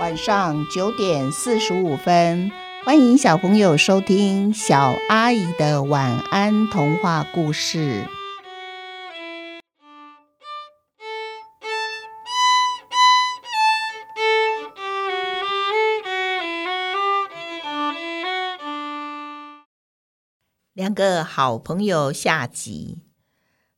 晚上九点四十五分，欢迎小朋友收听小阿姨的晚安童话故事。两个好朋友下集。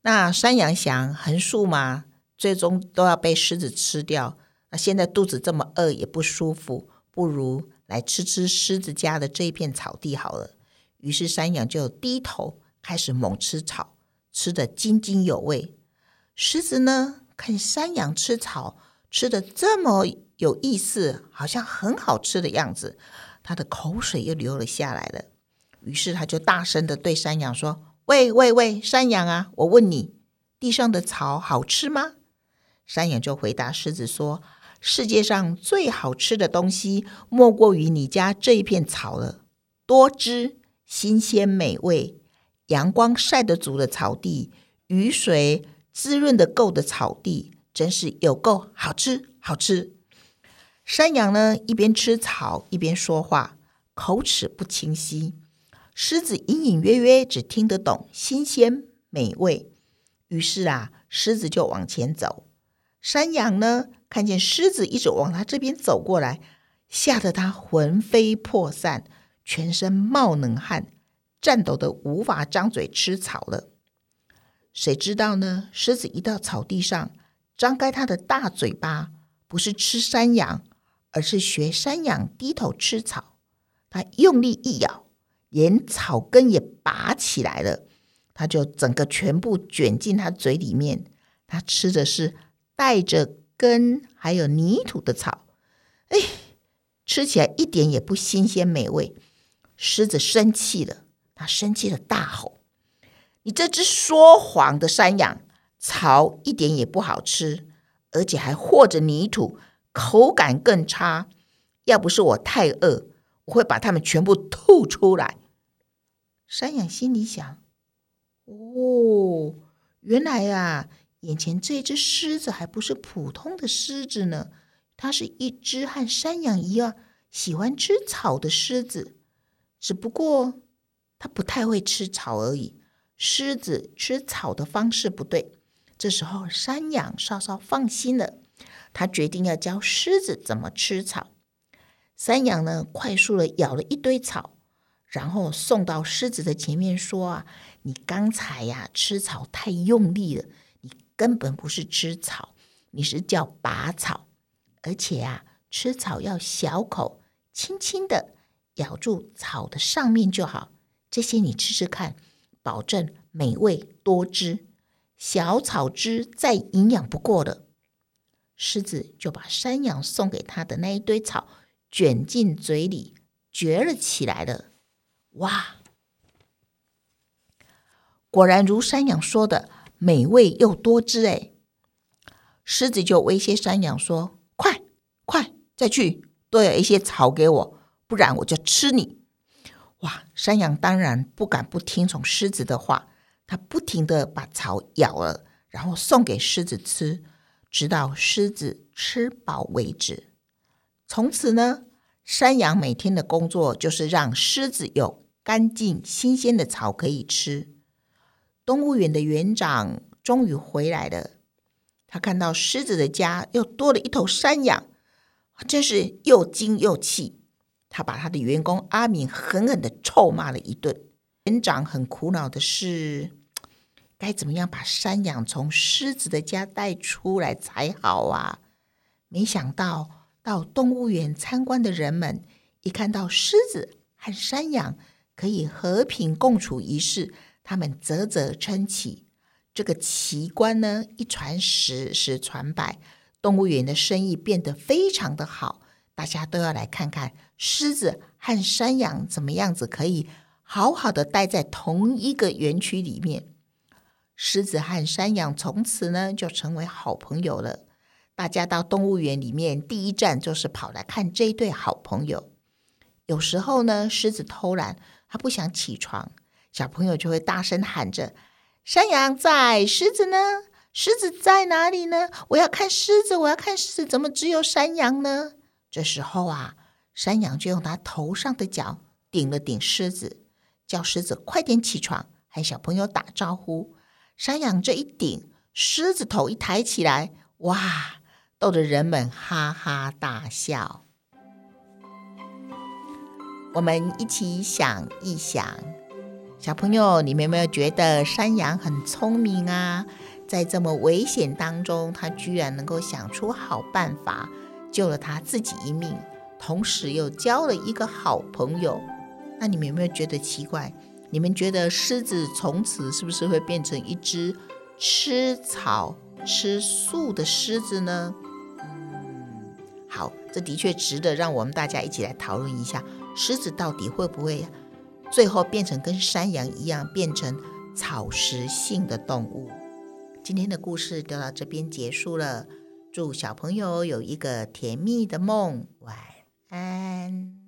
那山羊想横竖嘛，最终都要被狮子吃掉。现在肚子这么饿，也不舒服，不如来吃吃狮子家的这一片草地好了。于是山羊就低头开始猛吃草，吃得津津有味。狮子呢，看山羊吃草吃的这么有意思，好像很好吃的样子，它的口水又流了下来了。于是他就大声的对山羊说：“喂喂喂，山羊啊，我问你，地上的草好吃吗？”山羊就回答狮子说。世界上最好吃的东西，莫过于你家这一片草了。多汁、新鲜、美味，阳光晒得足的草地，雨水滋润的够的草地，真是有够好吃，好吃。山羊呢，一边吃草一边说话，口齿不清晰。狮子隐隐约约只听得懂新鲜、美味。于是啊，狮子就往前走。山羊呢？看见狮子一直往他这边走过来，吓得他魂飞魄散，全身冒冷汗，颤抖的无法张嘴吃草了。谁知道呢？狮子一到草地上，张开它的大嘴巴，不是吃山羊，而是学山羊低头吃草。它用力一咬，连草根也拔起来了，它就整个全部卷进它嘴里面。它吃的是带着。根还有泥土的草，哎，吃起来一点也不新鲜美味。狮子生气了，他生气的大吼：“你这只说谎的山羊，草一点也不好吃，而且还和着泥土，口感更差。要不是我太饿，我会把它们全部吐出来。”山羊心里想：“哦，原来呀。”眼前这只狮子还不是普通的狮子呢，它是一只和山羊一样喜欢吃草的狮子，只不过它不太会吃草而已。狮子吃草的方式不对。这时候，山羊稍稍放心了，他决定要教狮子怎么吃草。山羊呢，快速的咬了一堆草，然后送到狮子的前面说：“啊，你刚才呀吃草太用力了。”根本不是吃草，你是叫拔草，而且啊，吃草要小口，轻轻的咬住草的上面就好。这些你吃吃看，保证美味多汁，小草汁再营养不过了。狮子就把山羊送给他的那一堆草卷进嘴里，嚼了起来了。哇，果然如山羊说的。美味又多汁哎！狮子就威胁山羊说：“快快再去多有一些草给我，不然我就吃你！”哇！山羊当然不敢不听从狮子的话，它不停的把草咬了，然后送给狮子吃，直到狮子吃饱为止。从此呢，山羊每天的工作就是让狮子有干净新鲜的草可以吃。动物园的园长终于回来了。他看到狮子的家又多了一头山羊，真是又惊又气。他把他的员工阿敏狠狠的臭骂了一顿。园长很苦恼的是，该怎么样把山羊从狮子的家带出来才好啊？没想到，到动物园参观的人们一看到狮子和山羊可以和平共处一室。他们啧啧称奇，这个奇观呢一传十，十传百，动物园的生意变得非常的好，大家都要来看看狮子和山羊怎么样子可以好好的待在同一个园区里面。狮子和山羊从此呢就成为好朋友了。大家到动物园里面，第一站就是跑来看这一对好朋友。有时候呢，狮子偷懒，他不想起床。小朋友就会大声喊着：“山羊在，狮子呢？狮子在哪里呢？我要看狮子，我要看狮子，怎么只有山羊呢？”这时候啊，山羊就用它头上的角顶了顶狮子，叫狮子快点起床，和小朋友打招呼。山羊这一顶，狮子头一抬起来，哇，逗得人们哈哈大笑。我们一起想一想，小朋友，你们有没有觉得山羊很聪明啊？在这么危险当中，他居然能够想出好办法，救了他自己一命，同时又交了一个好朋友。那你们有没有觉得奇怪？你们觉得狮子从此是不是会变成一只吃草、吃素的狮子呢？嗯，好，这的确值得让我们大家一起来讨论一下。狮子到底会不会最后变成跟山羊一样，变成草食性的动物？今天的故事就到这边结束了。祝小朋友有一个甜蜜的梦，晚安。